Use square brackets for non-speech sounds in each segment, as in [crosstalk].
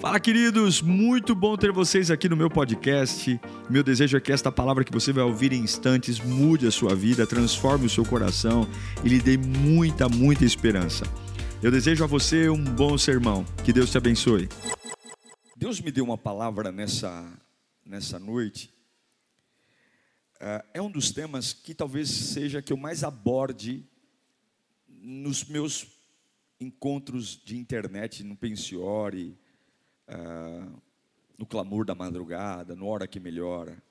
Fala, queridos! Muito bom ter vocês aqui no meu podcast. Meu desejo é que esta palavra que você vai ouvir em instantes mude a sua vida, transforme o seu coração e lhe dê muita, muita esperança. Eu desejo a você um bom sermão. Que Deus te abençoe. Deus me deu uma palavra nessa, nessa noite. É, é um dos temas que talvez seja que eu mais aborde nos meus encontros de internet, no Pensiore, uh, no clamor da madrugada, no hora que melhora.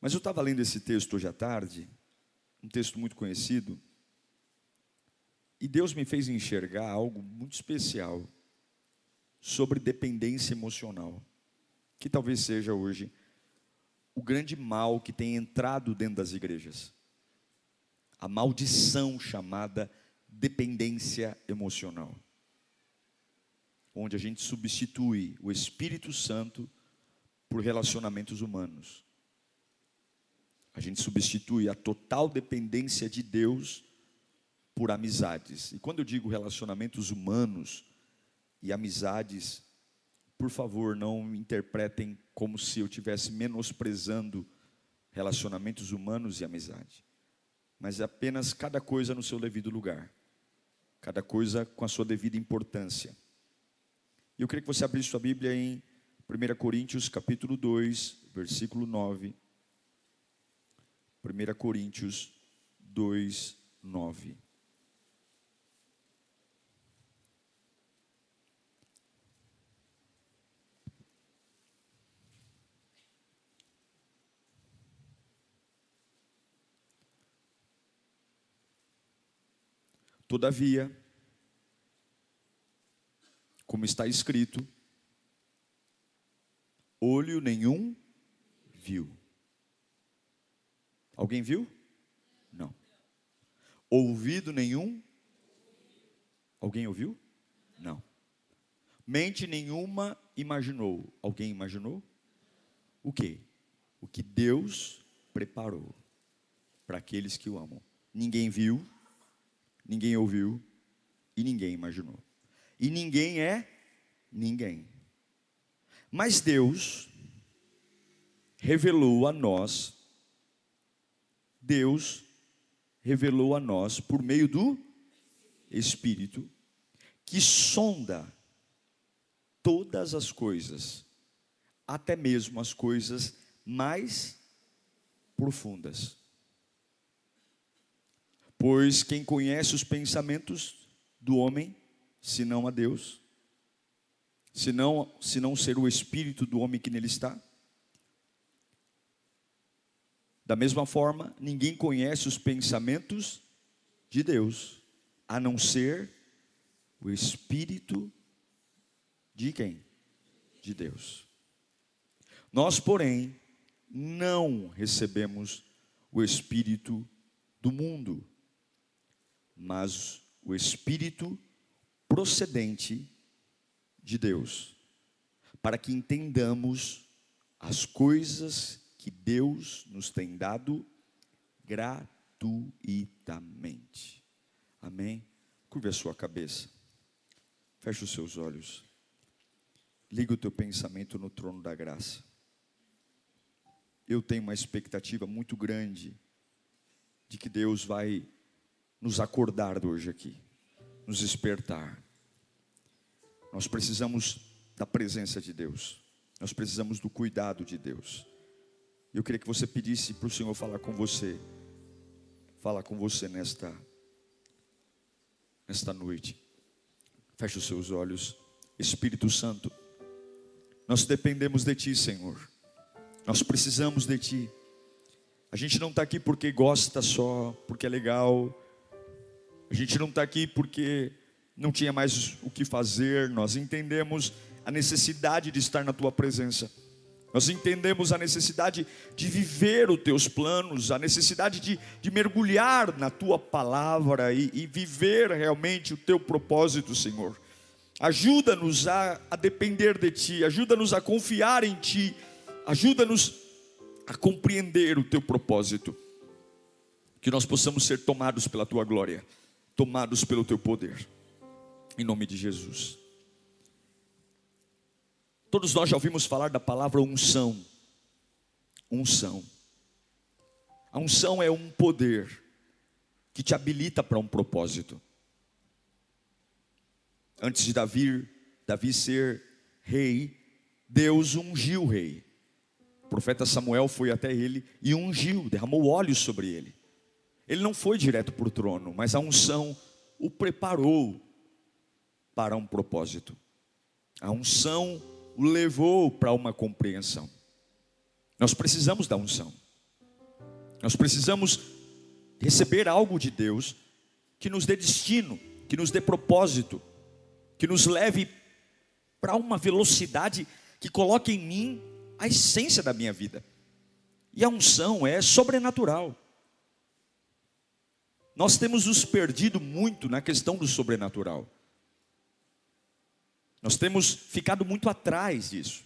Mas eu estava lendo esse texto hoje à tarde, um texto muito conhecido, e Deus me fez enxergar algo muito especial sobre dependência emocional, que talvez seja hoje o grande mal que tem entrado dentro das igrejas. A maldição chamada dependência emocional onde a gente substitui o Espírito Santo por relacionamentos humanos. A gente substitui a total dependência de Deus por amizades. E quando eu digo relacionamentos humanos e amizades, por favor, não interpretem como se eu estivesse menosprezando relacionamentos humanos e amizade. Mas é apenas cada coisa no seu devido lugar. Cada coisa com a sua devida importância. E eu queria que você abrisse sua Bíblia em 1 Coríntios capítulo 2, versículo 9. 1 Coríntios 2, 9. Todavia, como está escrito: olho nenhum viu. Alguém viu? Não. Ouvido nenhum? Alguém ouviu? Não. Mente nenhuma imaginou. Alguém imaginou? O que? O que Deus preparou para aqueles que o amam. Ninguém viu, ninguém ouviu e ninguém imaginou e ninguém é ninguém. Mas Deus revelou a nós, Deus revelou a nós por meio do Espírito, que sonda todas as coisas, até mesmo as coisas mais profundas. Pois quem conhece os pensamentos do homem senão a Deus, senão, se não ser o espírito do homem que nele está. Da mesma forma, ninguém conhece os pensamentos de Deus, a não ser o espírito de quem? De Deus. Nós, porém, não recebemos o espírito do mundo, mas o espírito procedente de Deus, para que entendamos as coisas que Deus nos tem dado gratuitamente. Amém? Curve a sua cabeça, feche os seus olhos, liga o teu pensamento no trono da graça. Eu tenho uma expectativa muito grande de que Deus vai nos acordar hoje aqui nos despertar. Nós precisamos da presença de Deus. Nós precisamos do cuidado de Deus. Eu queria que você pedisse para o Senhor falar com você. Falar com você nesta nesta noite. Feche os seus olhos. Espírito Santo, nós dependemos de Ti, Senhor. Nós precisamos de Ti. A gente não está aqui porque gosta só, porque é legal, a gente não está aqui porque não tinha mais o que fazer, nós entendemos a necessidade de estar na tua presença. Nós entendemos a necessidade de viver os teus planos, a necessidade de, de mergulhar na tua palavra e, e viver realmente o teu propósito, Senhor. Ajuda-nos a, a depender de Ti, ajuda-nos a confiar em Ti, ajuda-nos a compreender o teu propósito, que nós possamos ser tomados pela Tua glória tomados pelo teu poder. Em nome de Jesus. Todos nós já ouvimos falar da palavra unção. Unção. A unção é um poder que te habilita para um propósito. Antes de Davi, Davi ser rei, Deus ungiu o rei. O profeta Samuel foi até ele e ungiu, derramou óleo sobre ele. Ele não foi direto para o trono, mas a unção o preparou para um propósito. A unção o levou para uma compreensão. Nós precisamos da unção. Nós precisamos receber algo de Deus que nos dê destino, que nos dê propósito, que nos leve para uma velocidade que coloque em mim a essência da minha vida. E a unção é sobrenatural. Nós temos nos perdido muito na questão do sobrenatural. Nós temos ficado muito atrás disso.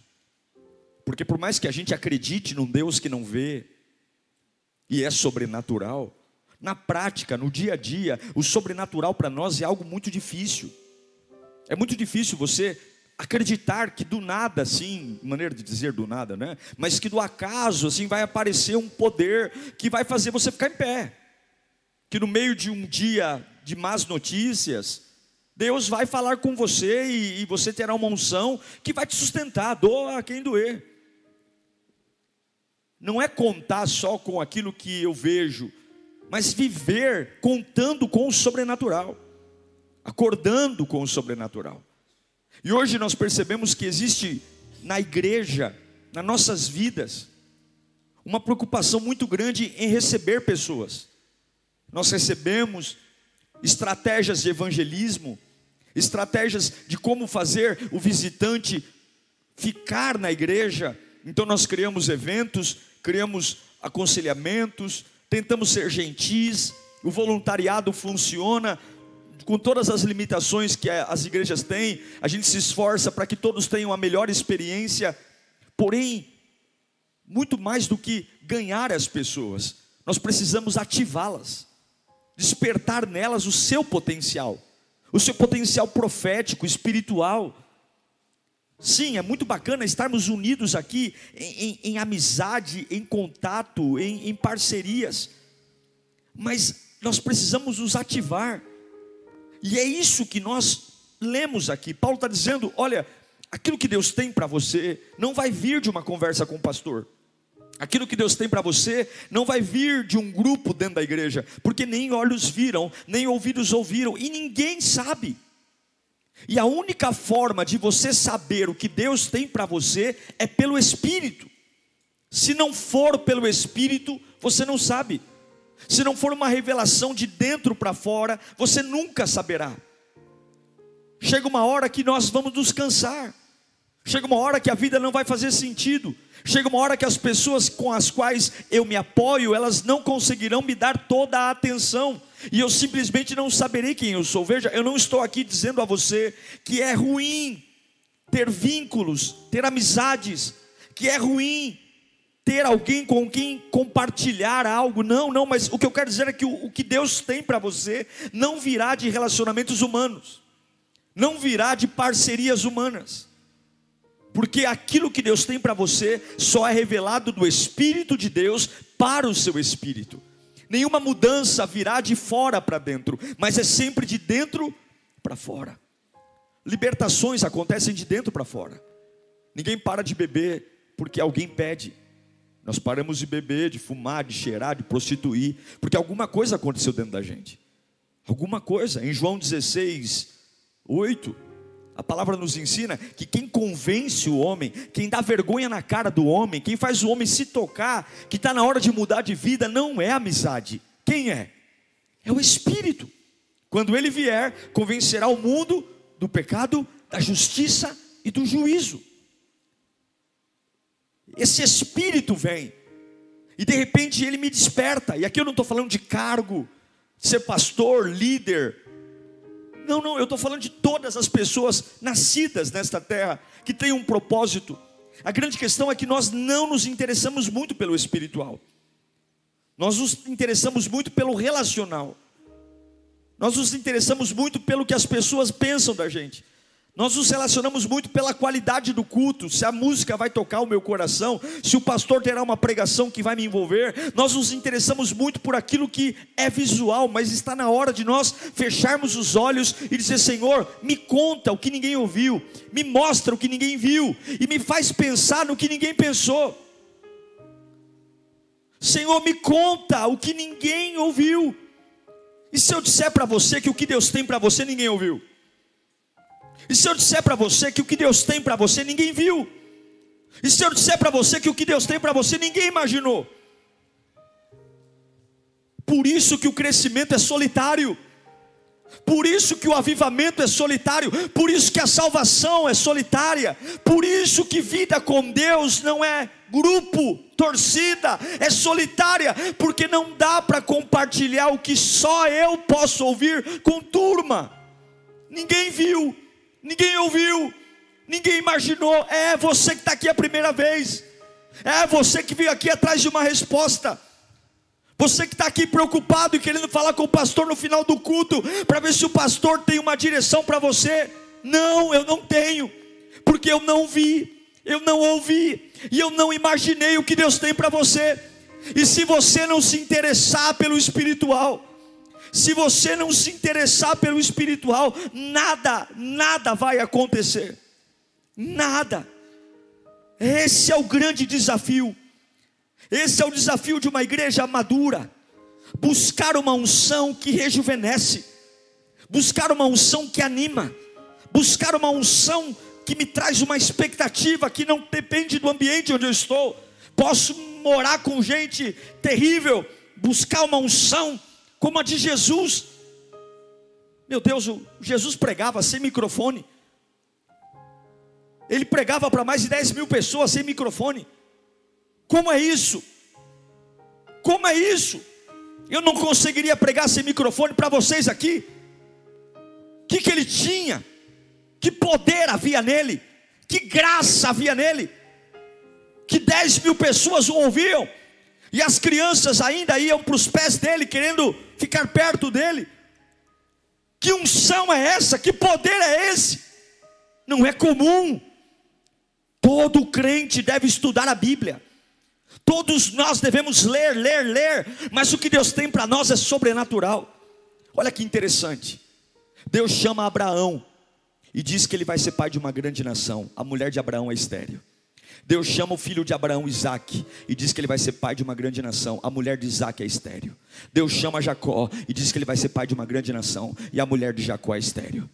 Porque por mais que a gente acredite num Deus que não vê e é sobrenatural, na prática, no dia a dia, o sobrenatural para nós é algo muito difícil. É muito difícil você acreditar que do nada, assim, maneira de dizer do nada, né? Mas que do acaso, assim, vai aparecer um poder que vai fazer você ficar em pé. Que no meio de um dia de más notícias, Deus vai falar com você e, e você terá uma unção que vai te sustentar, doa a quem doer. Não é contar só com aquilo que eu vejo, mas viver contando com o sobrenatural, acordando com o sobrenatural. E hoje nós percebemos que existe na igreja, nas nossas vidas, uma preocupação muito grande em receber pessoas. Nós recebemos estratégias de evangelismo, estratégias de como fazer o visitante ficar na igreja. Então nós criamos eventos, criamos aconselhamentos, tentamos ser gentis, o voluntariado funciona, com todas as limitações que as igrejas têm, a gente se esforça para que todos tenham a melhor experiência, porém, muito mais do que ganhar as pessoas, nós precisamos ativá-las, despertar nelas o seu potencial, o seu potencial profético, espiritual. Sim, é muito bacana estarmos unidos aqui em, em, em amizade, em contato, em, em parcerias, mas nós precisamos nos ativar e é isso que nós lemos aqui. Paulo está dizendo: olha, aquilo que Deus tem para você não vai vir de uma conversa com o pastor. Aquilo que Deus tem para você não vai vir de um grupo dentro da igreja, porque nem olhos viram, nem ouvidos ouviram, e ninguém sabe. E a única forma de você saber o que Deus tem para você é pelo Espírito. Se não for pelo Espírito, você não sabe. Se não for uma revelação de dentro para fora, você nunca saberá. Chega uma hora que nós vamos nos cansar. Chega uma hora que a vida não vai fazer sentido. Chega uma hora que as pessoas com as quais eu me apoio, elas não conseguirão me dar toda a atenção. E eu simplesmente não saberei quem eu sou. Veja, eu não estou aqui dizendo a você que é ruim ter vínculos, ter amizades, que é ruim ter alguém com quem compartilhar algo. Não, não, mas o que eu quero dizer é que o, o que Deus tem para você não virá de relacionamentos humanos, não virá de parcerias humanas. Porque aquilo que Deus tem para você só é revelado do Espírito de Deus para o seu espírito. Nenhuma mudança virá de fora para dentro, mas é sempre de dentro para fora. Libertações acontecem de dentro para fora. Ninguém para de beber porque alguém pede. Nós paramos de beber, de fumar, de cheirar, de prostituir, porque alguma coisa aconteceu dentro da gente. Alguma coisa. Em João 16, 8, a palavra nos ensina que quem convence o homem, quem dá vergonha na cara do homem, quem faz o homem se tocar, que está na hora de mudar de vida, não é amizade. Quem é? É o Espírito. Quando ele vier, convencerá o mundo do pecado, da justiça e do juízo. Esse espírito vem, e de repente ele me desperta, e aqui eu não estou falando de cargo, de ser pastor, líder, não, não, eu estou falando de todas as pessoas nascidas nesta terra, que têm um propósito. A grande questão é que nós não nos interessamos muito pelo espiritual, nós nos interessamos muito pelo relacional, nós nos interessamos muito pelo que as pessoas pensam da gente. Nós nos relacionamos muito pela qualidade do culto, se a música vai tocar o meu coração, se o pastor terá uma pregação que vai me envolver. Nós nos interessamos muito por aquilo que é visual, mas está na hora de nós fecharmos os olhos e dizer: Senhor, me conta o que ninguém ouviu, me mostra o que ninguém viu e me faz pensar no que ninguém pensou. Senhor, me conta o que ninguém ouviu. E se eu disser para você que o que Deus tem para você ninguém ouviu? E se eu disser para você que o que Deus tem para você ninguém viu? E se eu disser para você que o que Deus tem para você ninguém imaginou? Por isso que o crescimento é solitário. Por isso que o avivamento é solitário, por isso que a salvação é solitária, por isso que vida com Deus não é grupo, torcida, é solitária, porque não dá para compartilhar o que só eu posso ouvir com turma. Ninguém viu, ninguém ouviu, ninguém imaginou. É você que está aqui a primeira vez, é você que veio aqui atrás de uma resposta. Você que está aqui preocupado e querendo falar com o pastor no final do culto, para ver se o pastor tem uma direção para você. Não, eu não tenho, porque eu não vi, eu não ouvi, e eu não imaginei o que Deus tem para você. E se você não se interessar pelo espiritual, se você não se interessar pelo espiritual, nada, nada vai acontecer. Nada. Esse é o grande desafio. Esse é o desafio de uma igreja madura. Buscar uma unção que rejuvenesce, buscar uma unção que anima, buscar uma unção que me traz uma expectativa que não depende do ambiente onde eu estou. Posso morar com gente terrível, buscar uma unção como a de Jesus. Meu Deus, Jesus pregava sem microfone. Ele pregava para mais de 10 mil pessoas sem microfone. Como é isso? Como é isso? Eu não conseguiria pregar sem microfone para vocês aqui. O que, que ele tinha? Que poder havia nele? Que graça havia nele? Que 10 mil pessoas o ouviam e as crianças ainda iam para os pés dele, querendo ficar perto dele. Que unção é essa? Que poder é esse? Não é comum. Todo crente deve estudar a Bíblia. Todos nós devemos ler, ler, ler, mas o que Deus tem para nós é sobrenatural. Olha que interessante. Deus chama Abraão e diz que ele vai ser pai de uma grande nação. A mulher de Abraão é estéreo. Deus chama o filho de Abraão, Isaac, e diz que ele vai ser pai de uma grande nação. A mulher de Isaac é estéreo. Deus chama Jacó e diz que ele vai ser pai de uma grande nação. E a mulher de Jacó é estéreo.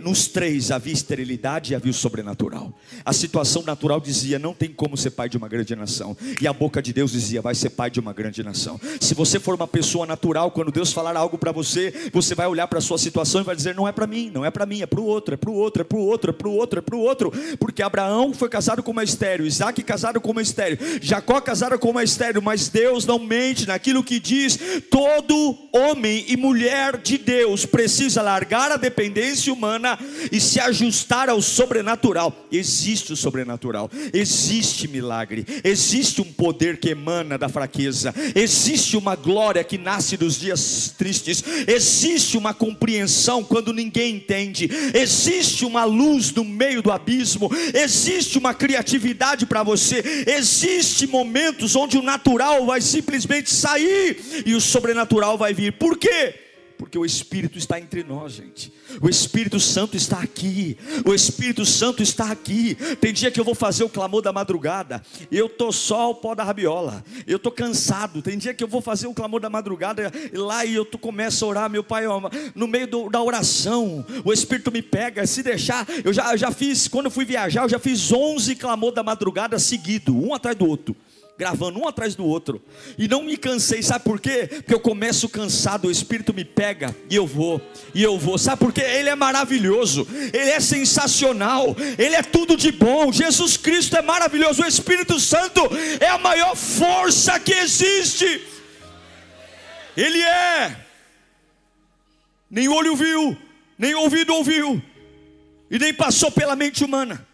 Nos três havia esterilidade e havia o sobrenatural. A situação natural dizia: não tem como ser pai de uma grande nação. E a boca de Deus dizia: vai ser pai de uma grande nação. Se você for uma pessoa natural, quando Deus falar algo para você, você vai olhar para a sua situação e vai dizer: não é para mim, não é para mim, é para o outro, é para o outro, é para o outro, é para o outro, é para o outro. Porque Abraão foi casado com uma estéreo, Isaac casado com uma estéreo, Jacó casado com uma estéreo, mas Deus não mente naquilo que diz: todo homem e mulher de Deus precisa largar a dependência humana e se ajustar ao sobrenatural. Existe o sobrenatural, existe milagre, existe um poder que emana da fraqueza, existe uma glória que nasce dos dias tristes, existe uma compreensão quando ninguém entende, existe uma luz no meio do abismo, existe uma criatividade para você, existe momentos onde o natural vai simplesmente sair e o sobrenatural vai vir. Por quê? Porque o Espírito está entre nós, gente. O Espírito Santo está aqui. O Espírito Santo está aqui. Tem dia que eu vou fazer o clamor da madrugada. Eu tô só o pó da rabiola. Eu tô cansado. Tem dia que eu vou fazer o clamor da madrugada lá e eu tô, começo a orar, meu pai, no meio do, da oração, o Espírito me pega. Se deixar, eu já, eu já fiz, quando eu fui viajar, eu já fiz 11 clamor da madrugada seguido, um atrás do outro gravando um atrás do outro, e não me cansei, sabe por quê? Porque eu começo cansado, o Espírito me pega, e eu vou, e eu vou, sabe por quê? Ele é maravilhoso, ele é sensacional, ele é tudo de bom, Jesus Cristo é maravilhoso, o Espírito Santo é a maior força que existe, ele é, nem olho viu, nem ouvido ouviu, e nem passou pela mente humana.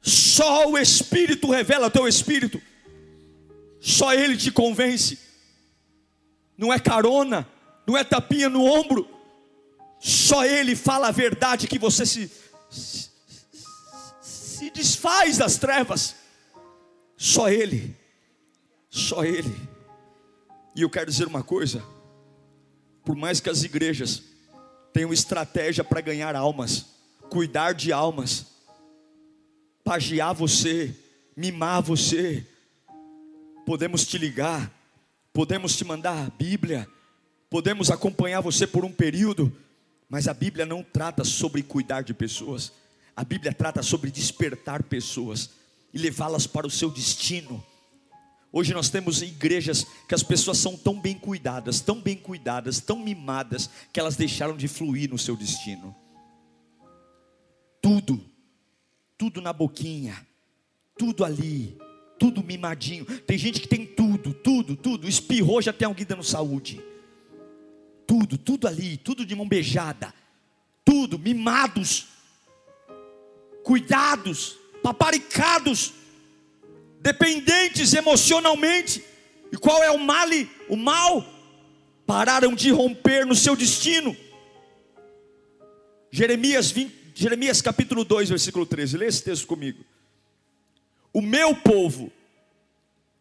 Só o Espírito revela teu espírito. Só Ele te convence. Não é carona, não é tapinha no ombro. Só Ele fala a verdade que você se se desfaz das trevas. Só Ele, só Ele. E eu quero dizer uma coisa: por mais que as igrejas tenham estratégia para ganhar almas, cuidar de almas, pagiar você, mimar você, podemos te ligar, podemos te mandar a Bíblia, podemos acompanhar você por um período, mas a Bíblia não trata sobre cuidar de pessoas, a Bíblia trata sobre despertar pessoas e levá-las para o seu destino. Hoje nós temos igrejas que as pessoas são tão bem cuidadas, tão bem cuidadas, tão mimadas, que elas deixaram de fluir no seu destino. Tudo, tudo na boquinha, tudo ali, tudo mimadinho. Tem gente que tem tudo, tudo, tudo. Espirrou, já tem alguém dando saúde. Tudo, tudo ali, tudo de mão beijada. Tudo, mimados, cuidados, paparicados dependentes emocionalmente. E qual é o mal? O mal pararam de romper no seu destino. Jeremias, 20, Jeremias capítulo 2, versículo 13. Lê esse texto comigo. O meu povo,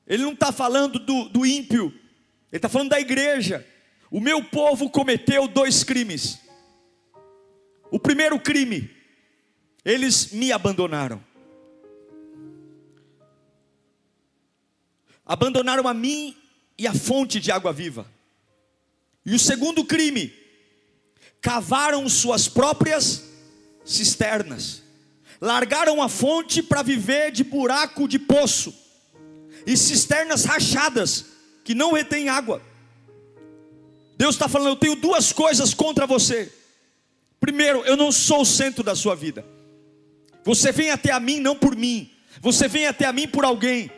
ele não está falando do, do ímpio, ele está falando da igreja. O meu povo cometeu dois crimes. O primeiro crime, eles me abandonaram. abandonaram a mim e a fonte de água viva. E o segundo crime, cavaram suas próprias cisternas, largaram a fonte para viver de buraco de poço, e cisternas rachadas, que não retêm água. Deus está falando: eu tenho duas coisas contra você. Primeiro, eu não sou o centro da sua vida. Você vem até a mim não por mim, você vem até a mim por alguém.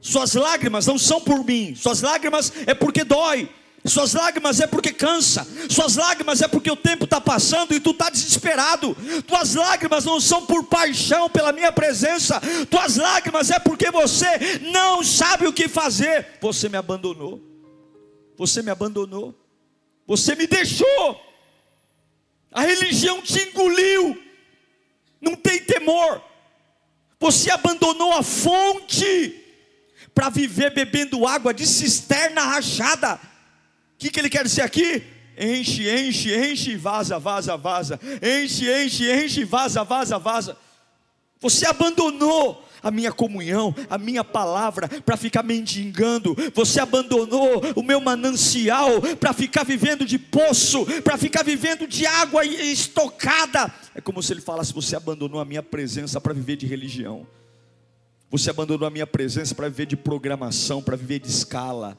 Suas lágrimas não são por mim, suas lágrimas é porque dói, suas lágrimas é porque cansa, suas lágrimas é porque o tempo está passando e tu está desesperado. Tuas lágrimas não são por paixão pela minha presença, tuas lágrimas é porque você não sabe o que fazer. Você me abandonou, você me abandonou, você me deixou, a religião te engoliu, não tem temor, você abandonou a fonte para viver bebendo água de cisterna rachada. O que, que ele quer dizer aqui? Enche, enche, enche, vaza, vaza, vaza. Enche, enche, enche, vaza, vaza, vaza. Você abandonou a minha comunhão, a minha palavra para ficar mendigando. Você abandonou o meu manancial para ficar vivendo de poço, para ficar vivendo de água estocada. É como se ele falasse: você abandonou a minha presença para viver de religião. Você abandonou a minha presença para viver de programação, para viver de escala.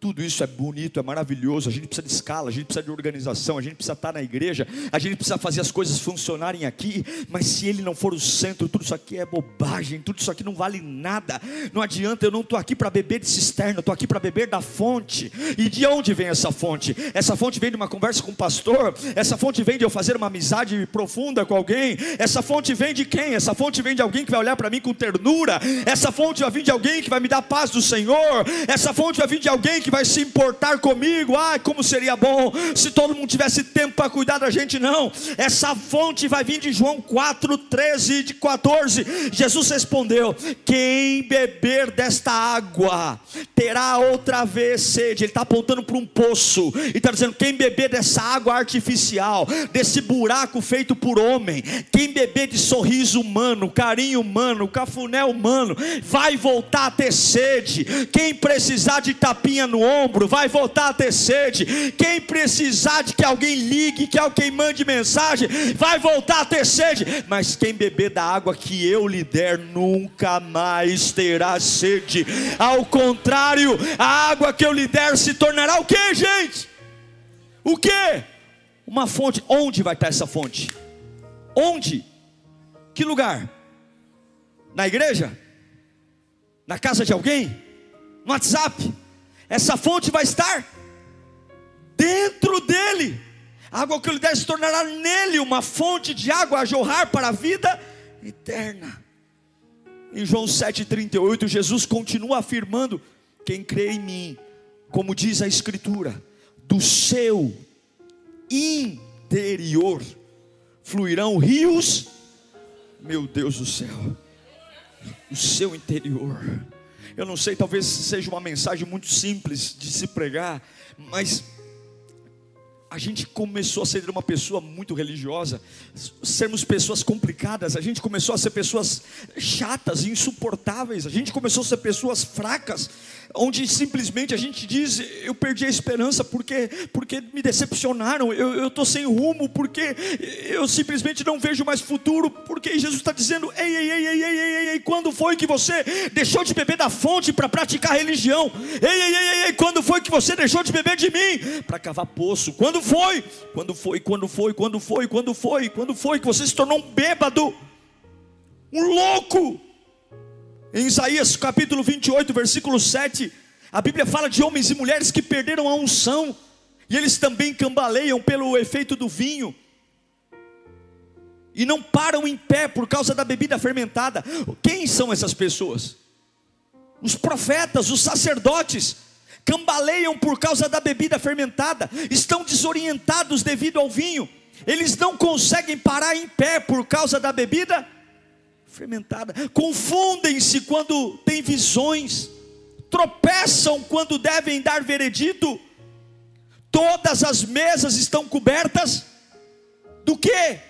Tudo isso é bonito, é maravilhoso. A gente precisa de escala, a gente precisa de organização, a gente precisa estar na igreja, a gente precisa fazer as coisas funcionarem aqui. Mas se ele não for o centro, tudo isso aqui é bobagem, tudo isso aqui não vale nada. Não adianta, eu não estou aqui para beber de cisterna, estou aqui para beber da fonte. E de onde vem essa fonte? Essa fonte vem de uma conversa com o pastor, essa fonte vem de eu fazer uma amizade profunda com alguém, essa fonte vem de quem? Essa fonte vem de alguém que vai olhar para mim com ternura, essa fonte vai vir de alguém que vai me dar paz do Senhor, essa fonte vai vir de alguém que que vai se importar comigo. Ai, como seria bom se todo mundo tivesse tempo para cuidar da gente, não. Essa fonte vai vir de João 4, 13 e 14. Jesus respondeu: Quem beber desta água terá outra vez sede. Ele está apontando para um poço e está dizendo: Quem beber dessa água artificial, desse buraco feito por homem, quem beber de sorriso humano, carinho humano, cafuné humano, vai voltar a ter sede. Quem precisar de tapinha no ombro, vai voltar a ter sede. Quem precisar de que alguém ligue, que alguém mande mensagem, vai voltar a ter sede. Mas quem beber da água que eu lhe der, nunca mais terá sede. Ao contrário, a água que eu lhe der se tornará o que, gente? O que? Uma fonte. Onde vai estar essa fonte? Onde? Que lugar? Na igreja? Na casa de alguém? No WhatsApp? Essa fonte vai estar dentro dele. A água que ele der se tornará nele uma fonte de água a jorrar para a vida eterna. Em João 7,38, Jesus continua afirmando: quem crê em mim, como diz a Escritura, do seu interior fluirão rios, meu Deus do céu, o seu interior. Eu não sei, talvez seja uma mensagem muito simples de se pregar, mas a gente começou a ser uma pessoa muito religiosa, sermos pessoas complicadas, a gente começou a ser pessoas chatas, insuportáveis, a gente começou a ser pessoas fracas, onde simplesmente a gente diz: eu perdi a esperança porque, porque me decepcionaram, eu estou sem rumo, porque eu simplesmente não vejo mais futuro, porque Jesus está dizendo: ei, ei, ei, ei, ei, ei, ei, quando foi que você deixou de beber da fonte para praticar religião? Ei, ei, ei, ei, quando foi que você deixou de beber de mim para cavar poço? Quando foi? Quando foi? Quando foi? Quando foi? Quando foi? Quando foi que você se tornou um bêbado? Um louco? Em Isaías capítulo 28, versículo 7, a Bíblia fala de homens e mulheres que perderam a unção, e eles também cambaleiam pelo efeito do vinho, e não param em pé por causa da bebida fermentada. Quem são essas pessoas? Os profetas, os sacerdotes, cambaleiam por causa da bebida fermentada, estão desorientados devido ao vinho, eles não conseguem parar em pé por causa da bebida fermentada fermentada, confundem-se quando têm visões, tropeçam quando devem dar veredito, todas as mesas estão cobertas do que?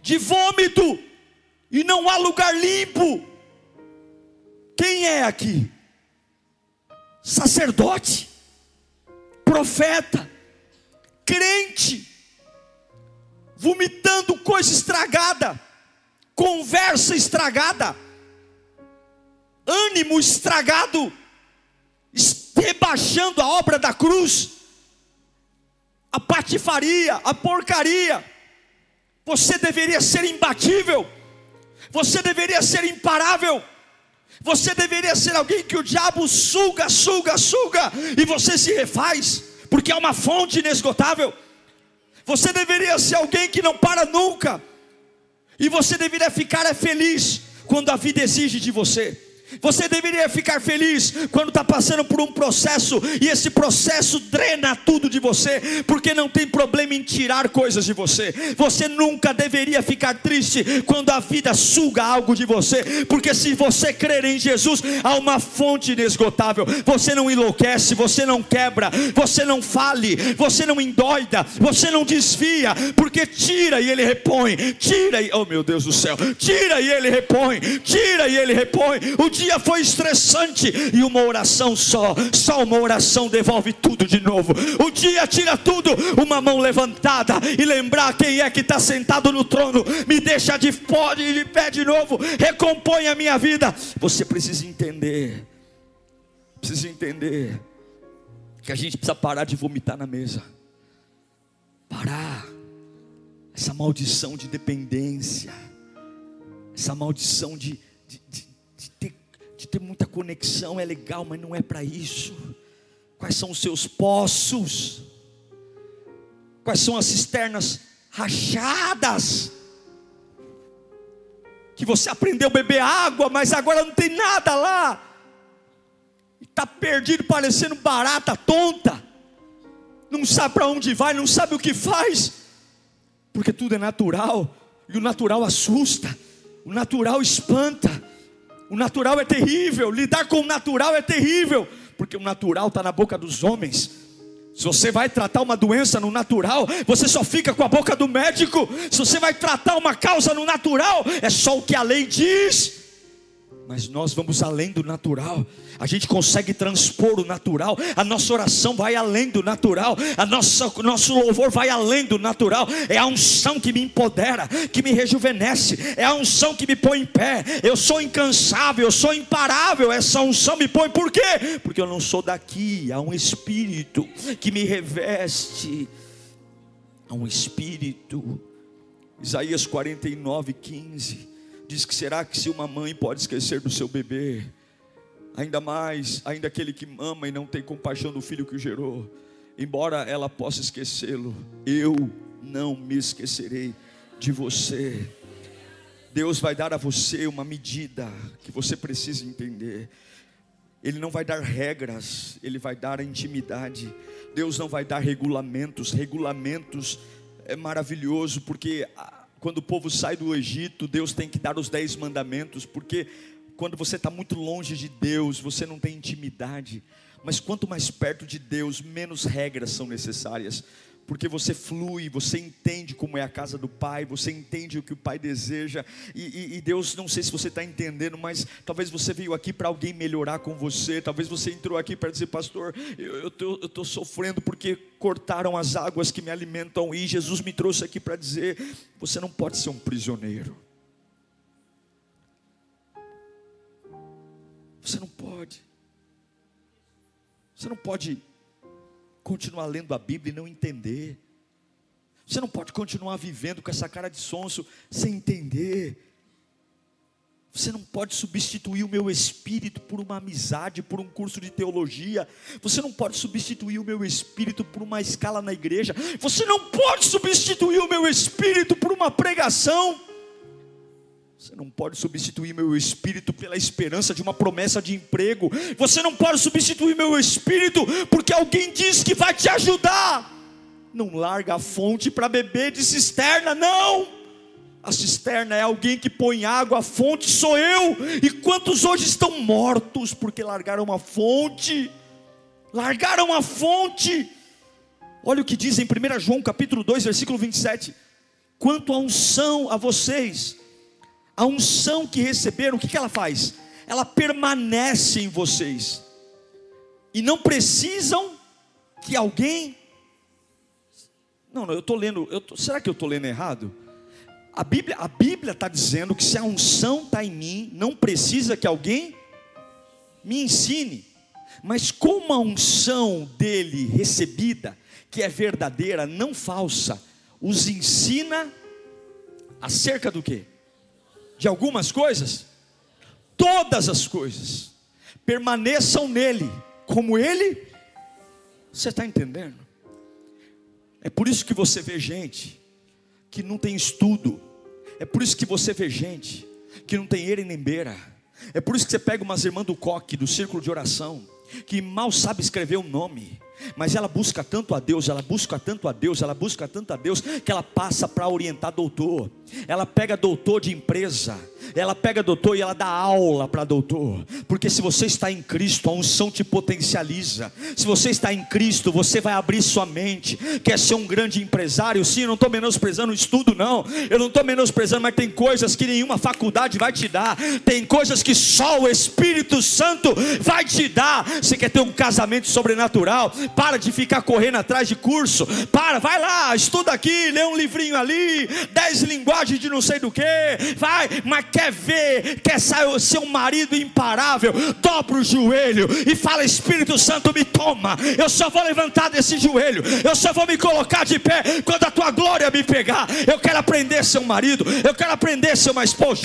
De vômito, e não há lugar limpo. Quem é aqui? Sacerdote, profeta, crente, vomitando coisa estragada conversa estragada, ânimo estragado, rebaixando a obra da cruz, a patifaria, a porcaria. Você deveria ser imbatível, você deveria ser imparável. Você deveria ser alguém que o diabo suga, suga, suga, e você se refaz, porque é uma fonte inesgotável. Você deveria ser alguém que não para nunca, e você deveria ficar feliz quando a vida exige de você. Você deveria ficar feliz quando está passando por um processo e esse processo drena tudo de você, porque não tem problema em tirar coisas de você. Você nunca deveria ficar triste quando a vida suga algo de você, porque se você crer em Jesus, há uma fonte inesgotável. Você não enlouquece, você não quebra, você não fale, você não endoida, você não desvia, porque tira e ele repõe, tira e, oh meu Deus do céu, tira e ele repõe, tira e ele repõe. O dia foi estressante e uma oração só, só uma oração devolve tudo de novo. O dia tira tudo, uma mão levantada e lembrar quem é que está sentado no trono, me deixa de, pode, de pé de novo, recompõe a minha vida. Você precisa entender, precisa entender que a gente precisa parar de vomitar na mesa, parar essa maldição de dependência, essa maldição de, de, de de ter muita conexão é legal, mas não é para isso. Quais são os seus poços? Quais são as cisternas rachadas? Que você aprendeu a beber água, mas agora não tem nada lá. Está perdido, parecendo barata, tonta. Não sabe para onde vai, não sabe o que faz. Porque tudo é natural. E o natural assusta. O natural espanta. O natural é terrível, lidar com o natural é terrível, porque o natural está na boca dos homens. Se você vai tratar uma doença no natural, você só fica com a boca do médico. Se você vai tratar uma causa no natural, é só o que a lei diz mas nós vamos além do natural. A gente consegue transpor o natural. A nossa oração vai além do natural. A nossa, nosso louvor vai além do natural. É a unção que me empodera, que me rejuvenesce. É a unção que me põe em pé. Eu sou incansável, eu sou imparável. Essa unção me põe por quê? Porque eu não sou daqui. Há um espírito que me reveste. Há um espírito. Isaías 49, 15 diz que será que se uma mãe pode esquecer do seu bebê, ainda mais, ainda aquele que ama e não tem compaixão do filho que o gerou, embora ela possa esquecê-lo, eu não me esquecerei de você. Deus vai dar a você uma medida que você precisa entender. Ele não vai dar regras, ele vai dar a intimidade. Deus não vai dar regulamentos. Regulamentos é maravilhoso porque quando o povo sai do Egito, Deus tem que dar os dez mandamentos, porque quando você está muito longe de Deus, você não tem intimidade. Mas quanto mais perto de Deus, menos regras são necessárias porque você flui, você entende como é a casa do Pai, você entende o que o Pai deseja, e, e, e Deus, não sei se você está entendendo, mas talvez você veio aqui para alguém melhorar com você, talvez você entrou aqui para dizer, pastor, eu estou sofrendo porque cortaram as águas que me alimentam, e Jesus me trouxe aqui para dizer: você não pode ser um prisioneiro, você não pode, você não pode continuar lendo a Bíblia e não entender. Você não pode continuar vivendo com essa cara de sonso sem entender. Você não pode substituir o meu espírito por uma amizade, por um curso de teologia. Você não pode substituir o meu espírito por uma escala na igreja. Você não pode substituir o meu espírito por uma pregação. Você não pode substituir meu espírito pela esperança de uma promessa de emprego. Você não pode substituir meu espírito porque alguém diz que vai te ajudar. Não larga a fonte para beber de cisterna, não. A cisterna é alguém que põe água, a fonte sou eu. E quantos hoje estão mortos porque largaram a fonte? Largaram a fonte. Olha o que diz em 1 João capítulo 2, versículo 27. Quanto a unção a vocês, a unção que receberam, o que, ela faz? Ela permanece em vocês, e não precisam que alguém. Não, não, eu estou lendo, eu tô, será que eu estou lendo errado? A Bíblia a Bíblia está dizendo que se a unção está em mim, não precisa que alguém me ensine, mas como a unção dele recebida, que é verdadeira, não falsa, os ensina acerca do que? De algumas coisas, todas as coisas permaneçam nele, como ele. Você está entendendo? É por isso que você vê gente que não tem estudo, é por isso que você vê gente que não tem ele nem beira, é por isso que você pega umas irmãs do coque, do círculo de oração, que mal sabe escrever o um nome, mas ela busca tanto a Deus, ela busca tanto a Deus, ela busca tanto a Deus, que ela passa para orientar doutor. Ela pega doutor de empresa, ela pega doutor e ela dá aula para doutor, porque se você está em Cristo, a unção te potencializa. Se você está em Cristo, você vai abrir sua mente. Quer ser um grande empresário? Sim, eu não estou menosprezando o estudo, não. Eu não estou menosprezando, mas tem coisas que nenhuma faculdade vai te dar, tem coisas que só o Espírito Santo vai te dar. Você quer ter um casamento sobrenatural? para de ficar correndo atrás de curso, para, vai lá, estuda aqui, lê um livrinho ali, dez linguagens de não sei do que, vai, mas quer ver, quer ser um marido imparável, dobra o joelho e fala: Espírito Santo, me toma, eu só vou levantar desse joelho, eu só vou me colocar de pé quando a tua glória me pegar. Eu quero aprender a ser um marido, eu quero aprender a ser uma esposa,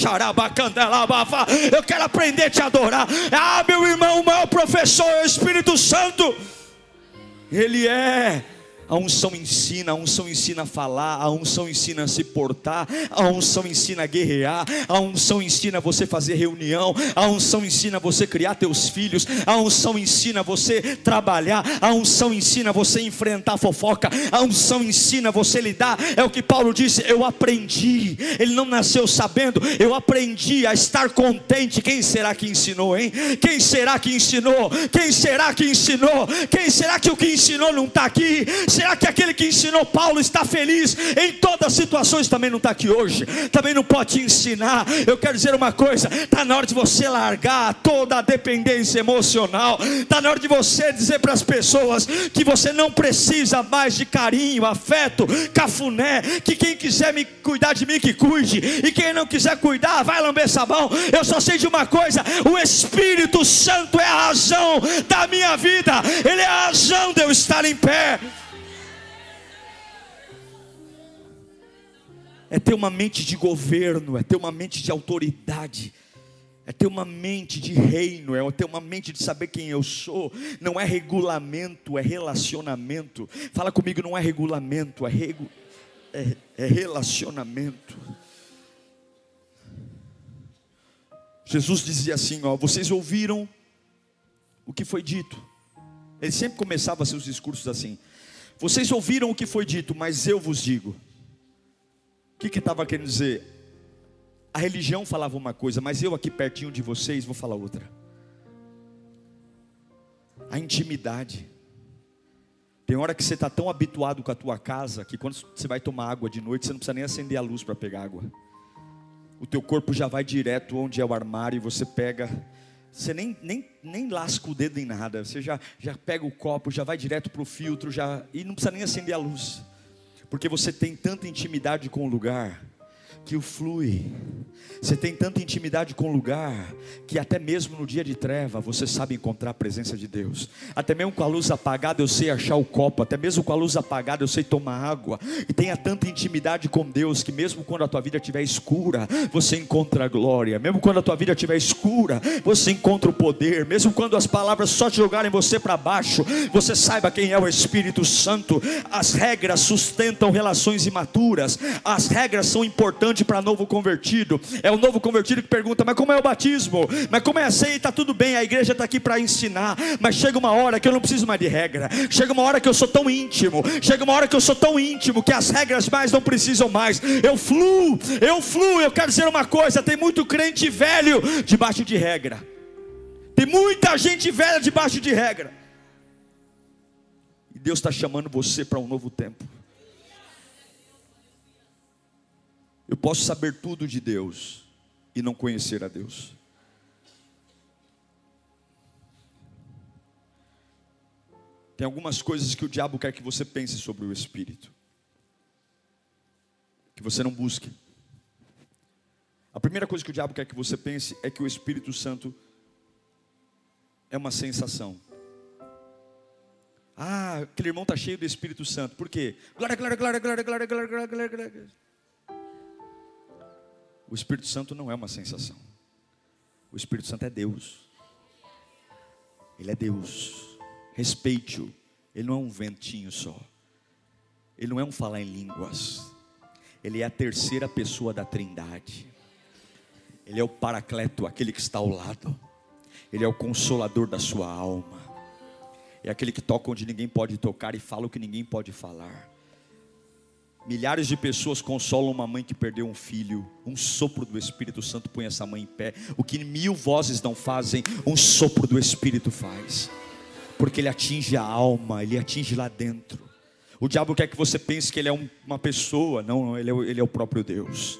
eu quero aprender a te adorar. Ah, meu irmão, o maior professor é o Espírito Santo. Ele é a unção ensina, a unção ensina a falar, a unção ensina a se portar, a unção ensina a guerrear, a unção ensina você fazer reunião, a unção ensina você criar teus filhos, a unção ensina você trabalhar, a unção ensina você enfrentar fofoca, a unção ensina você lidar. É o que Paulo disse: eu aprendi. Ele não nasceu sabendo, eu aprendi a estar contente. Quem será que ensinou, hein? Quem será que ensinou? Quem será que ensinou? Quem será que o que ensinou não está aqui? Será que aquele que ensinou Paulo está feliz em todas as situações? Também não está aqui hoje, também não pode te ensinar. Eu quero dizer uma coisa: está na hora de você largar toda a dependência emocional, está na hora de você dizer para as pessoas que você não precisa mais de carinho, afeto, cafuné, que quem quiser me cuidar de mim, que cuide, e quem não quiser cuidar, vai lamber sabão. Eu só sei de uma coisa: o Espírito Santo é a razão da minha vida, Ele é a razão de eu estar em pé. É ter uma mente de governo, é ter uma mente de autoridade, é ter uma mente de reino, é ter uma mente de saber quem eu sou. Não é regulamento, é relacionamento. Fala comigo, não é regulamento, é, regu... é, é relacionamento. Jesus dizia assim: ó, vocês ouviram o que foi dito. Ele sempre começava seus discursos assim: vocês ouviram o que foi dito, mas eu vos digo que que estava querendo dizer? A religião falava uma coisa, mas eu aqui pertinho de vocês vou falar outra. A intimidade. Tem hora que você está tão habituado com a tua casa que quando você vai tomar água de noite, você não precisa nem acender a luz para pegar água. O teu corpo já vai direto onde é o armário e você pega. Você nem, nem, nem lasca o dedo em nada. Você já, já pega o copo, já vai direto para o filtro já, e não precisa nem acender a luz. Porque você tem tanta intimidade com o lugar que o flui. Você tem tanta intimidade com o lugar que até mesmo no dia de treva você sabe encontrar a presença de Deus. Até mesmo com a luz apagada eu sei achar o copo, até mesmo com a luz apagada eu sei tomar água. E tenha tanta intimidade com Deus que mesmo quando a tua vida estiver escura, você encontra a glória. Mesmo quando a tua vida estiver escura, você encontra o poder. Mesmo quando as palavras só te jogarem você para baixo, você saiba quem é o Espírito Santo. As regras sustentam relações imaturas. As regras são importantes para novo convertido. É o novo convertido que pergunta: mas como é o batismo? Mas como é a ceia? Está tudo bem, a igreja está aqui para ensinar. Mas chega uma hora que eu não preciso mais de regra. Chega uma hora que eu sou tão íntimo. Chega uma hora que eu sou tão íntimo que as regras mais não precisam mais. Eu fluo, eu fluo. Eu quero dizer uma coisa: tem muito crente velho debaixo de regra. Tem muita gente velha debaixo de regra. E Deus está chamando você para um novo tempo. Eu posso saber tudo de Deus e não conhecer a Deus. Tem algumas coisas que o diabo quer que você pense sobre o Espírito, que você não busque. A primeira coisa que o diabo quer que você pense é que o Espírito Santo é uma sensação. Ah, aquele irmão está cheio do Espírito Santo, por quê? Glória, glória, glória, glória, glória, glória, glória, glória. O Espírito Santo não é uma sensação. O Espírito Santo é Deus. Ele é Deus. Respeite-o. Ele não é um ventinho só. Ele não é um falar em línguas. Ele é a terceira pessoa da Trindade. Ele é o Paracleto, aquele que está ao lado. Ele é o consolador da sua alma. É aquele que toca onde ninguém pode tocar e fala o que ninguém pode falar. Milhares de pessoas consolam uma mãe que perdeu um filho. Um sopro do Espírito Santo põe essa mãe em pé. O que mil vozes não fazem, um sopro do Espírito faz. Porque ele atinge a alma, ele atinge lá dentro. O diabo quer que você pense que ele é uma pessoa. Não, ele é, ele é o próprio Deus.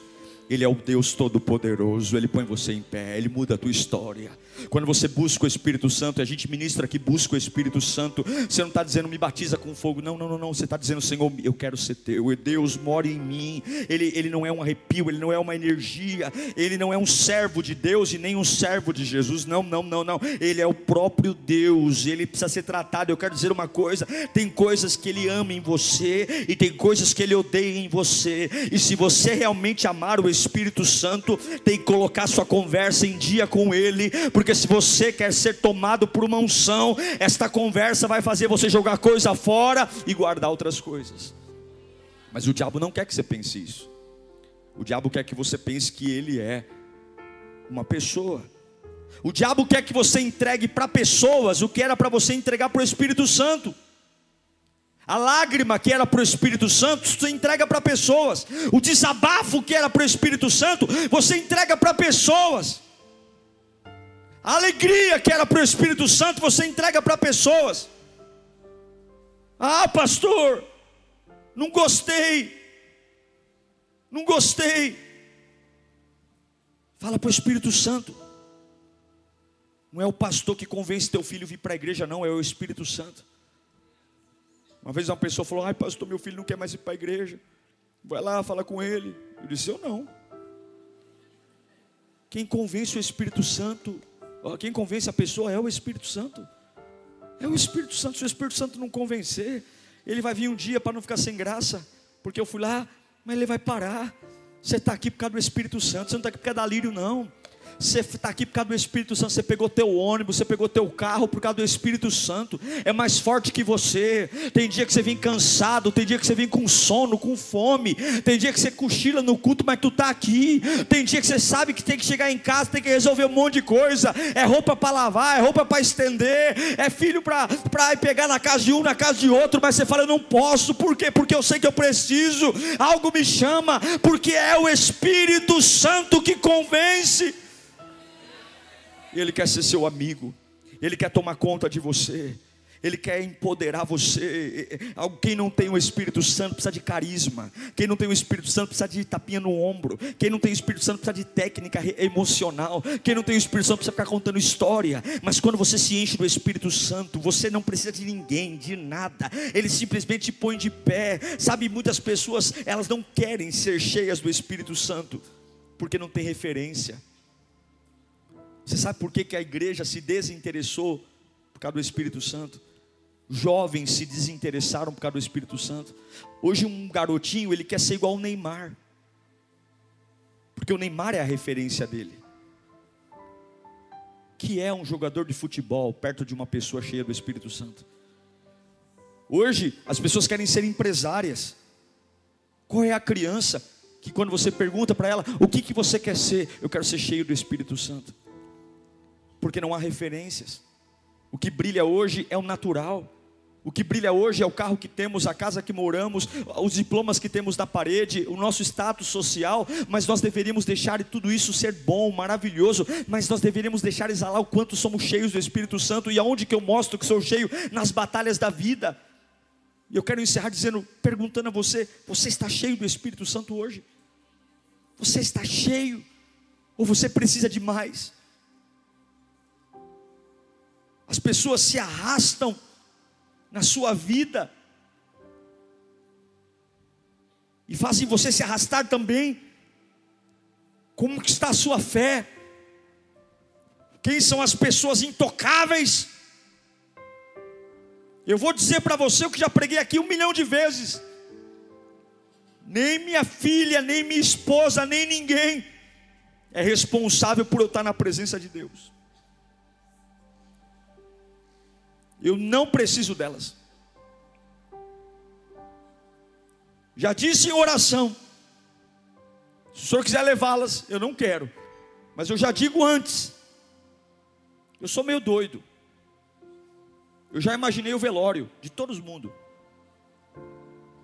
Ele é o Deus Todo-Poderoso, Ele põe você em pé, Ele muda a tua história. Quando você busca o Espírito Santo, a gente ministra que busca o Espírito Santo, você não está dizendo me batiza com fogo, não, não, não, não. Você está dizendo, Senhor, eu quero ser teu, Deus mora em mim. Ele, ele não é um arrepio, Ele não é uma energia, Ele não é um servo de Deus e nem um servo de Jesus, não, não, não, não. Ele é o próprio Deus, Ele precisa ser tratado. Eu quero dizer uma coisa: tem coisas que Ele ama em você e tem coisas que Ele odeia em você, e se você realmente amar o Espírito Santo, tem que colocar sua conversa em dia com Ele, porque se você quer ser tomado por uma unção, esta conversa vai fazer você jogar coisa fora e guardar outras coisas. Mas o diabo não quer que você pense isso. O diabo quer que você pense que ele é uma pessoa. O diabo quer que você entregue para pessoas o que era para você entregar para o Espírito Santo. A lágrima que era para o Espírito Santo, você entrega para pessoas. O desabafo que era para o Espírito Santo, você entrega para pessoas. A alegria que era para o Espírito Santo, você entrega para pessoas. Ah, pastor, não gostei. Não gostei. Fala para o Espírito Santo. Não é o pastor que convence teu filho a vir para a igreja, não, é o Espírito Santo. Uma vez uma pessoa falou: Ai, pastor, meu filho não quer mais ir para a igreja. Vai lá, fala com ele. Eu disse: Eu não. Quem convence o Espírito Santo, quem convence a pessoa é o Espírito Santo. É o Espírito Santo. Se o Espírito Santo não convencer, ele vai vir um dia para não ficar sem graça, porque eu fui lá, mas ele vai parar. Você está aqui por causa do Espírito Santo, você não está aqui por causa da lírio, não. Você está aqui por causa do Espírito Santo. Você pegou teu ônibus, você pegou teu carro por causa do Espírito Santo. É mais forte que você. Tem dia que você vem cansado, tem dia que você vem com sono, com fome. Tem dia que você cochila no culto, mas tu está aqui. Tem dia que você sabe que tem que chegar em casa, tem que resolver um monte de coisa. É roupa para lavar, é roupa para estender, é filho para pegar na casa de um, na casa de outro. Mas você fala, eu não posso. Por quê? Porque eu sei que eu preciso. Algo me chama, porque é o Espírito Santo que convence. Ele quer ser seu amigo, Ele quer tomar conta de você, Ele quer empoderar você. Quem não tem o Espírito Santo precisa de carisma, quem não tem o Espírito Santo precisa de tapinha no ombro, quem não tem o Espírito Santo precisa de técnica emocional, quem não tem o Espírito Santo precisa ficar contando história. Mas quando você se enche do Espírito Santo, você não precisa de ninguém, de nada, Ele simplesmente te põe de pé. Sabe, muitas pessoas elas não querem ser cheias do Espírito Santo porque não tem referência. Você sabe por que, que a igreja se desinteressou por causa do Espírito Santo? Jovens se desinteressaram por causa do Espírito Santo. Hoje um garotinho, ele quer ser igual ao Neymar. Porque o Neymar é a referência dele. Que é um jogador de futebol perto de uma pessoa cheia do Espírito Santo. Hoje as pessoas querem ser empresárias. Qual é a criança que quando você pergunta para ela, o que, que você quer ser? Eu quero ser cheio do Espírito Santo porque não há referências. O que brilha hoje é o natural. O que brilha hoje é o carro que temos, a casa que moramos, os diplomas que temos na parede, o nosso status social, mas nós deveríamos deixar tudo isso ser bom, maravilhoso, mas nós deveríamos deixar exalar o quanto somos cheios do Espírito Santo e aonde que eu mostro que sou cheio nas batalhas da vida. E eu quero encerrar dizendo, perguntando a você, você está cheio do Espírito Santo hoje? Você está cheio ou você precisa de mais? As pessoas se arrastam na sua vida e fazem você se arrastar também. Como que está a sua fé? Quem são as pessoas intocáveis? Eu vou dizer para você o que já preguei aqui um milhão de vezes. Nem minha filha, nem minha esposa, nem ninguém é responsável por eu estar na presença de Deus. Eu não preciso delas. Já disse em oração. Se o senhor quiser levá-las, eu não quero. Mas eu já digo antes. Eu sou meio doido. Eu já imaginei o velório de todo mundo.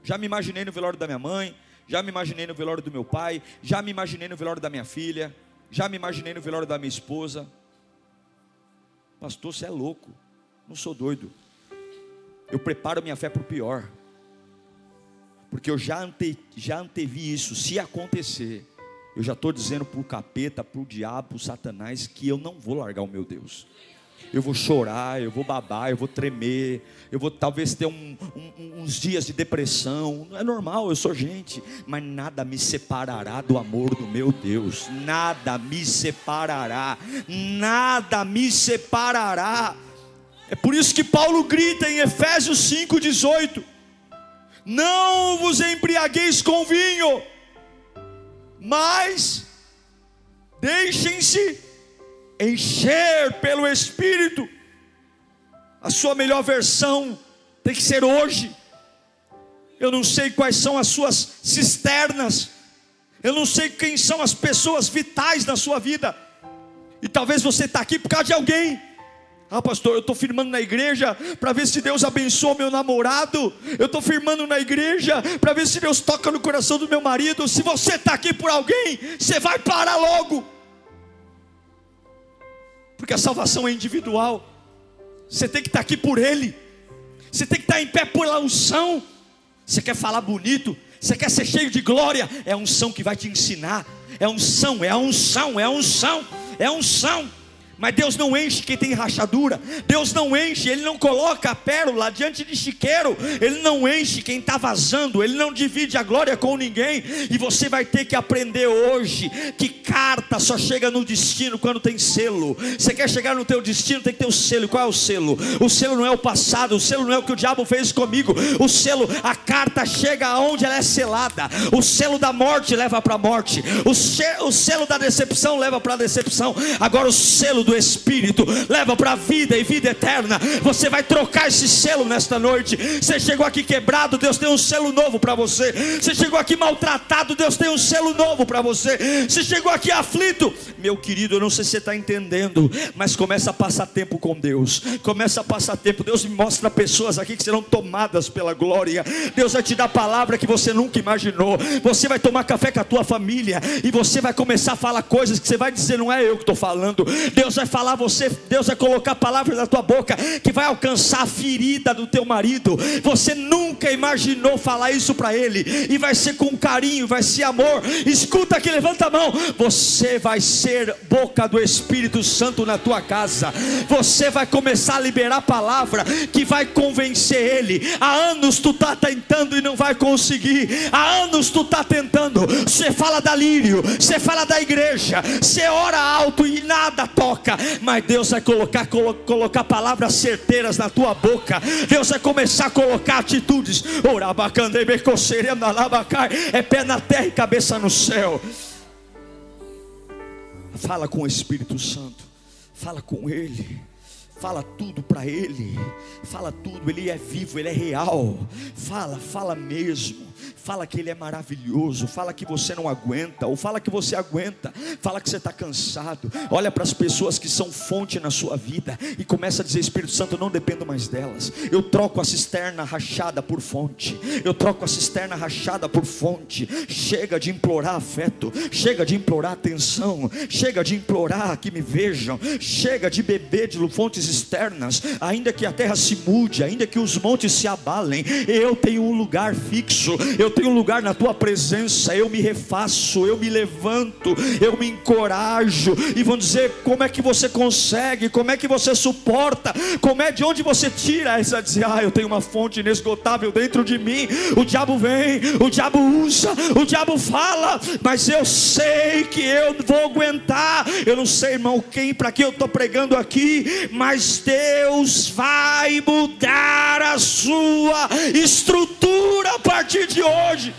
Já me imaginei no velório da minha mãe, já me imaginei no velório do meu pai, já me imaginei no velório da minha filha, já me imaginei no velório da minha esposa. Pastor, você é louco. Não sou doido. Eu preparo minha fé para o pior. Porque eu já, ante, já antevi isso. Se acontecer, eu já estou dizendo para o capeta, para o diabo, para o satanás, que eu não vou largar o meu Deus. Eu vou chorar, eu vou babar, eu vou tremer, eu vou talvez ter um, um, uns dias de depressão. É normal, eu sou gente, mas nada me separará do amor do meu Deus. Nada me separará, nada me separará. É por isso que Paulo grita em Efésios 5,18: Não vos embriagueis com vinho, mas deixem-se encher pelo Espírito. A sua melhor versão tem que ser hoje. Eu não sei quais são as suas cisternas, eu não sei quem são as pessoas vitais na sua vida, e talvez você está aqui por causa de alguém ah, pastor, eu estou firmando na igreja para ver se Deus abençoa meu namorado. Eu estou firmando na igreja para ver se Deus toca no coração do meu marido. Se você está aqui por alguém, você vai parar logo, porque a salvação é individual. Você tem que estar tá aqui por Ele. Você tem que estar tá em pé por unção. Você quer falar bonito? Você quer ser cheio de glória? É a unção que vai te ensinar. É unção, é a unção, é a unção, é a unção. Mas Deus não enche quem tem rachadura. Deus não enche, Ele não coloca a pérola diante de chiqueiro. Ele não enche quem está vazando. Ele não divide a glória com ninguém. E você vai ter que aprender hoje que carta só chega no destino quando tem selo. Você quer chegar no teu destino, tem que ter o selo. Qual é o selo? O selo não é o passado. O selo não é o que o diabo fez comigo. O selo, a carta chega aonde ela é selada. O selo da morte leva para a morte. O selo da decepção leva para a decepção. Agora o selo do Espírito, leva para a vida e vida eterna. Você vai trocar esse selo nesta noite. Você chegou aqui quebrado, Deus tem um selo novo para você. Você chegou aqui maltratado, Deus tem um selo novo para você. Você chegou aqui aflito, meu querido, eu não sei se você está entendendo, mas começa a passar tempo com Deus. Começa a passar tempo. Deus me mostra pessoas aqui que serão tomadas pela glória. Deus vai te dar palavra que você nunca imaginou. Você vai tomar café com a tua família e você vai começar a falar coisas que você vai dizer, não é eu que estou falando. Deus vai falar você, Deus vai colocar palavras na tua boca que vai alcançar a ferida do teu marido. Você nunca imaginou falar isso para ele e vai ser com carinho, vai ser amor. Escuta aqui, levanta a mão. Você vai ser boca do Espírito Santo na tua casa. Você vai começar a liberar palavra que vai convencer ele. Há anos tu tá tentando e não vai conseguir. Há anos tu tá tentando. Você fala da lírio, você fala da igreja, você ora alto e nada toca mas Deus vai colocar, colo, colocar palavras certeiras na tua boca. Deus vai começar a colocar atitudes. É pé na terra e cabeça no céu. Fala com o Espírito Santo. Fala com Ele. Fala tudo para Ele. Fala tudo. Ele é vivo, Ele é real. Fala, fala mesmo fala que ele é maravilhoso, fala que você não aguenta, ou fala que você aguenta, fala que você está cansado. Olha para as pessoas que são fonte na sua vida e começa a dizer: Espírito Santo, não dependo mais delas. Eu troco a cisterna rachada por fonte, eu troco a cisterna rachada por fonte. Chega de implorar afeto, chega de implorar atenção, chega de implorar que me vejam, chega de beber de fontes externas, ainda que a terra se mude, ainda que os montes se abalem, eu tenho um lugar fixo, eu tenho um lugar na tua presença, eu me refaço, eu me levanto, eu me encorajo, e vão dizer como é que você consegue, como é que você suporta, como é de onde você tira essa dizer, ah, eu tenho uma fonte inesgotável dentro de mim. O diabo vem, o diabo usa, o diabo fala, mas eu sei que eu vou aguentar. Eu não sei, irmão, quem para quem eu estou pregando aqui, mas Deus vai mudar a sua estrutura a partir de hoje.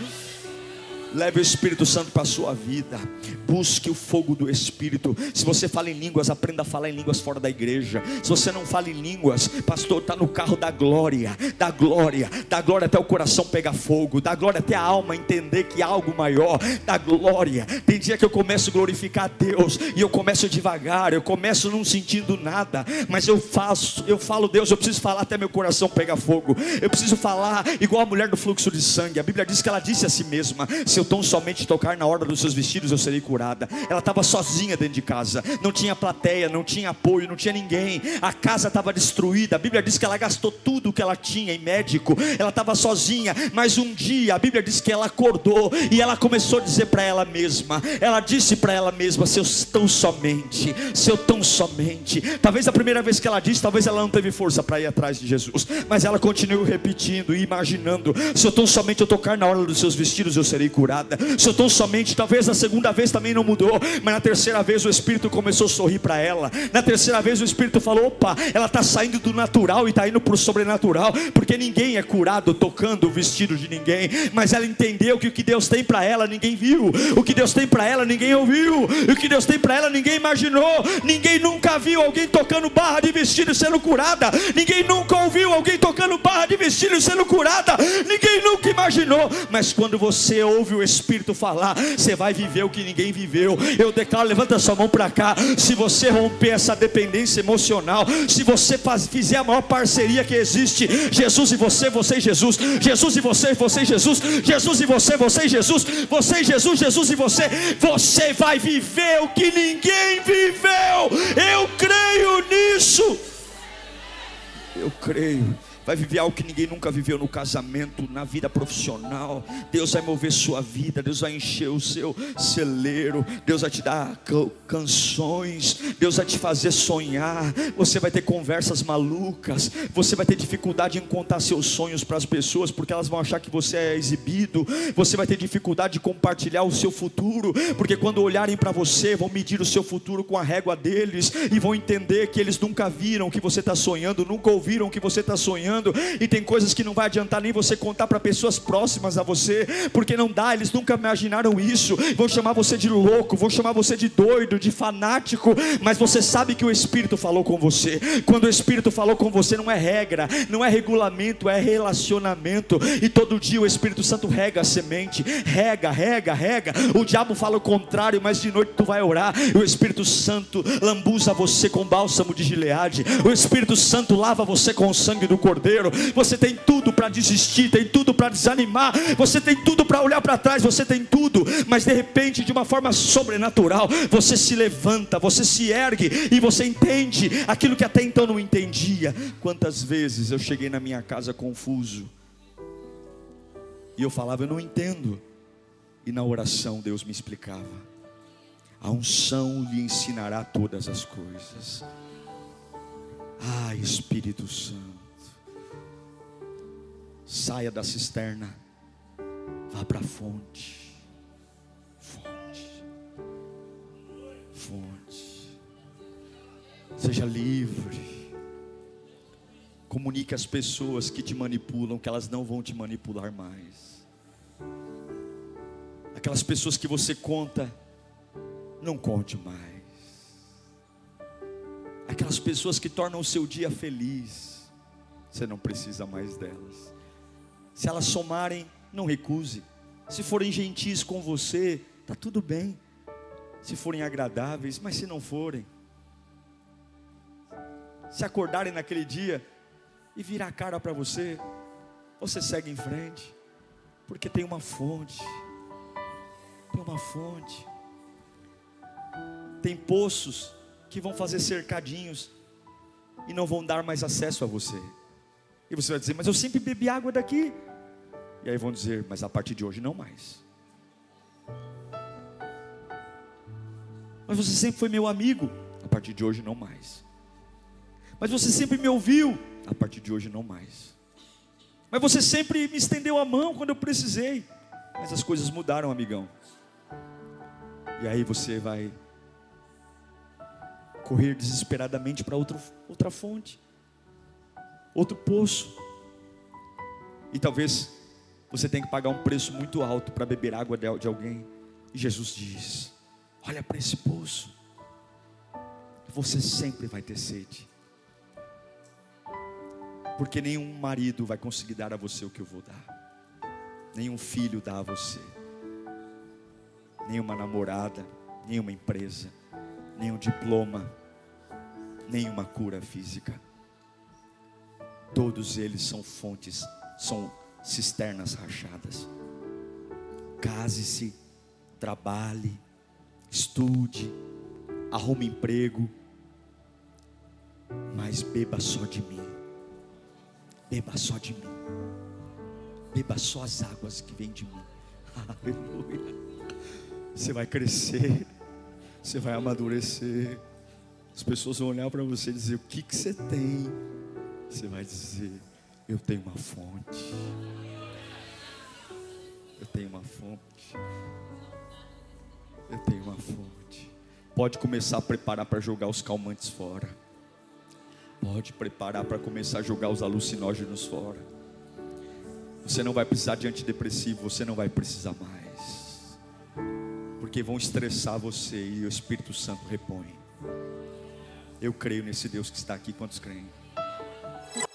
Leve o Espírito Santo para a sua vida. Busque o fogo do Espírito. Se você fala em línguas, aprenda a falar em línguas fora da igreja. Se você não fala em línguas, pastor, está no carro da glória, da glória, da glória até o coração pegar fogo, da glória até a alma entender que há algo maior, da glória. Tem dia que eu começo a glorificar a Deus e eu começo devagar, eu começo não sentindo nada, mas eu faço, eu falo, Deus, eu preciso falar até meu coração pegar fogo. Eu preciso falar igual a mulher do fluxo de sangue. A Bíblia diz que ela disse a si mesma: se eu tão somente tocar na hora dos seus vestidos, eu serei curada. Ela estava sozinha dentro de casa, não tinha plateia, não tinha apoio, não tinha ninguém. A casa estava destruída. A Bíblia diz que ela gastou tudo o que ela tinha em médico. Ela estava sozinha, mas um dia a Bíblia diz que ela acordou e ela começou a dizer para ela mesma. Ela disse para ela mesma: se eu tão somente, se eu tão somente. Talvez a primeira vez que ela disse, talvez ela não teve força para ir atrás de Jesus, mas ela continuou repetindo e imaginando: se eu tão somente eu tocar na hora dos seus vestidos, eu serei curada curada. Se eu tão somente, talvez na segunda vez também não mudou, mas na terceira vez o Espírito começou a sorrir para ela. Na terceira vez o Espírito falou: opa, ela está saindo do natural e está indo para o sobrenatural, porque ninguém é curado tocando o vestido de ninguém. Mas ela entendeu que o que Deus tem para ela ninguém viu, o que Deus tem para ela ninguém ouviu, o que Deus tem para ela ninguém imaginou. Ninguém nunca viu alguém tocando barra de vestido sendo curada. Ninguém nunca ouviu alguém tocando barra de vestido sendo curada. Ninguém nunca imaginou. Mas quando você ouve o Espírito falar, você vai viver o que ninguém viveu. Eu declaro, levanta sua mão para cá. Se você romper essa dependência emocional, se você faz, fizer a maior parceria que existe, Jesus e você, você e Jesus, Jesus e você, você e Jesus, Jesus e você, você e Jesus, você e Jesus, Jesus e você, você vai viver o que ninguém viveu. Eu creio nisso. Eu creio vai viver algo que ninguém nunca viveu no casamento, na vida profissional. Deus vai mover sua vida, Deus vai encher o seu celeiro, Deus vai te dar canções, Deus vai te fazer sonhar. Você vai ter conversas malucas, você vai ter dificuldade em contar seus sonhos para as pessoas, porque elas vão achar que você é exibido. Você vai ter dificuldade de compartilhar o seu futuro, porque quando olharem para você, vão medir o seu futuro com a régua deles e vão entender que eles nunca viram o que você está sonhando, nunca ouviram o que você está sonhando, e tem coisas que não vai adiantar nem você contar para pessoas próximas a você, porque não dá, eles nunca imaginaram isso. Vão chamar você de louco, vão chamar você de doido, de fanático, mas você sabe que o Espírito falou com você. Quando o Espírito falou com você, não é regra, não é regulamento, é relacionamento, e todo dia o Espírito Santo rega a semente, rega, rega, rega. O diabo fala o contrário, mas de noite tu vai orar, e o Espírito Santo lambuza você com bálsamo de gileade, o Espírito Santo lava você com o sangue do Cordeiro. Você tem tudo para desistir, tem tudo para desanimar, você tem tudo para olhar para trás, você tem tudo, mas de repente, de uma forma sobrenatural, você se levanta, você se ergue e você entende aquilo que até então não entendia. Quantas vezes eu cheguei na minha casa confuso e eu falava, eu não entendo, e na oração Deus me explicava. A unção lhe ensinará todas as coisas. Ah, Espírito Santo. Saia da cisterna. Vá para a fonte. Fonte. Fonte. Seja livre. Comunique às pessoas que te manipulam que elas não vão te manipular mais. Aquelas pessoas que você conta, não conte mais aquelas pessoas que tornam o seu dia feliz, você não precisa mais delas. Se elas somarem, não recuse. Se forem gentis com você, está tudo bem. Se forem agradáveis, mas se não forem, se acordarem naquele dia e virar a cara para você, você segue em frente, porque tem uma fonte. Tem uma fonte. Tem poços que vão fazer cercadinhos e não vão dar mais acesso a você. E você vai dizer, mas eu sempre bebi água daqui. E aí vão dizer, mas a partir de hoje não mais. Mas você sempre foi meu amigo. A partir de hoje não mais. Mas você sempre me ouviu. A partir de hoje não mais. Mas você sempre me estendeu a mão quando eu precisei. Mas as coisas mudaram, amigão. E aí você vai correr desesperadamente para outra fonte, outro poço. E talvez você tenha que pagar um preço muito alto para beber água de alguém. E Jesus diz: Olha para esse poço, você sempre vai ter sede, porque nenhum marido vai conseguir dar a você o que eu vou dar, nenhum filho dá a você, nenhuma namorada, nenhuma empresa, nenhum diploma, nenhuma cura física. Todos eles são fontes, são cisternas rachadas. Case-se, trabalhe, estude, arrume emprego, mas beba só de mim. Beba só de mim. Beba só as águas que vêm de mim. [laughs] Aleluia. Você vai crescer, você vai amadurecer. As pessoas vão olhar para você e dizer: O que, que você tem? Você vai dizer: Eu tenho uma fonte. Eu tenho uma fonte. Eu tenho uma fonte. Pode começar a preparar para jogar os calmantes fora. Pode preparar para começar a jogar os alucinógenos fora. Você não vai precisar de antidepressivo, você não vai precisar mais. Porque vão estressar você e o Espírito Santo repõe. Eu creio nesse Deus que está aqui. Quantos creem?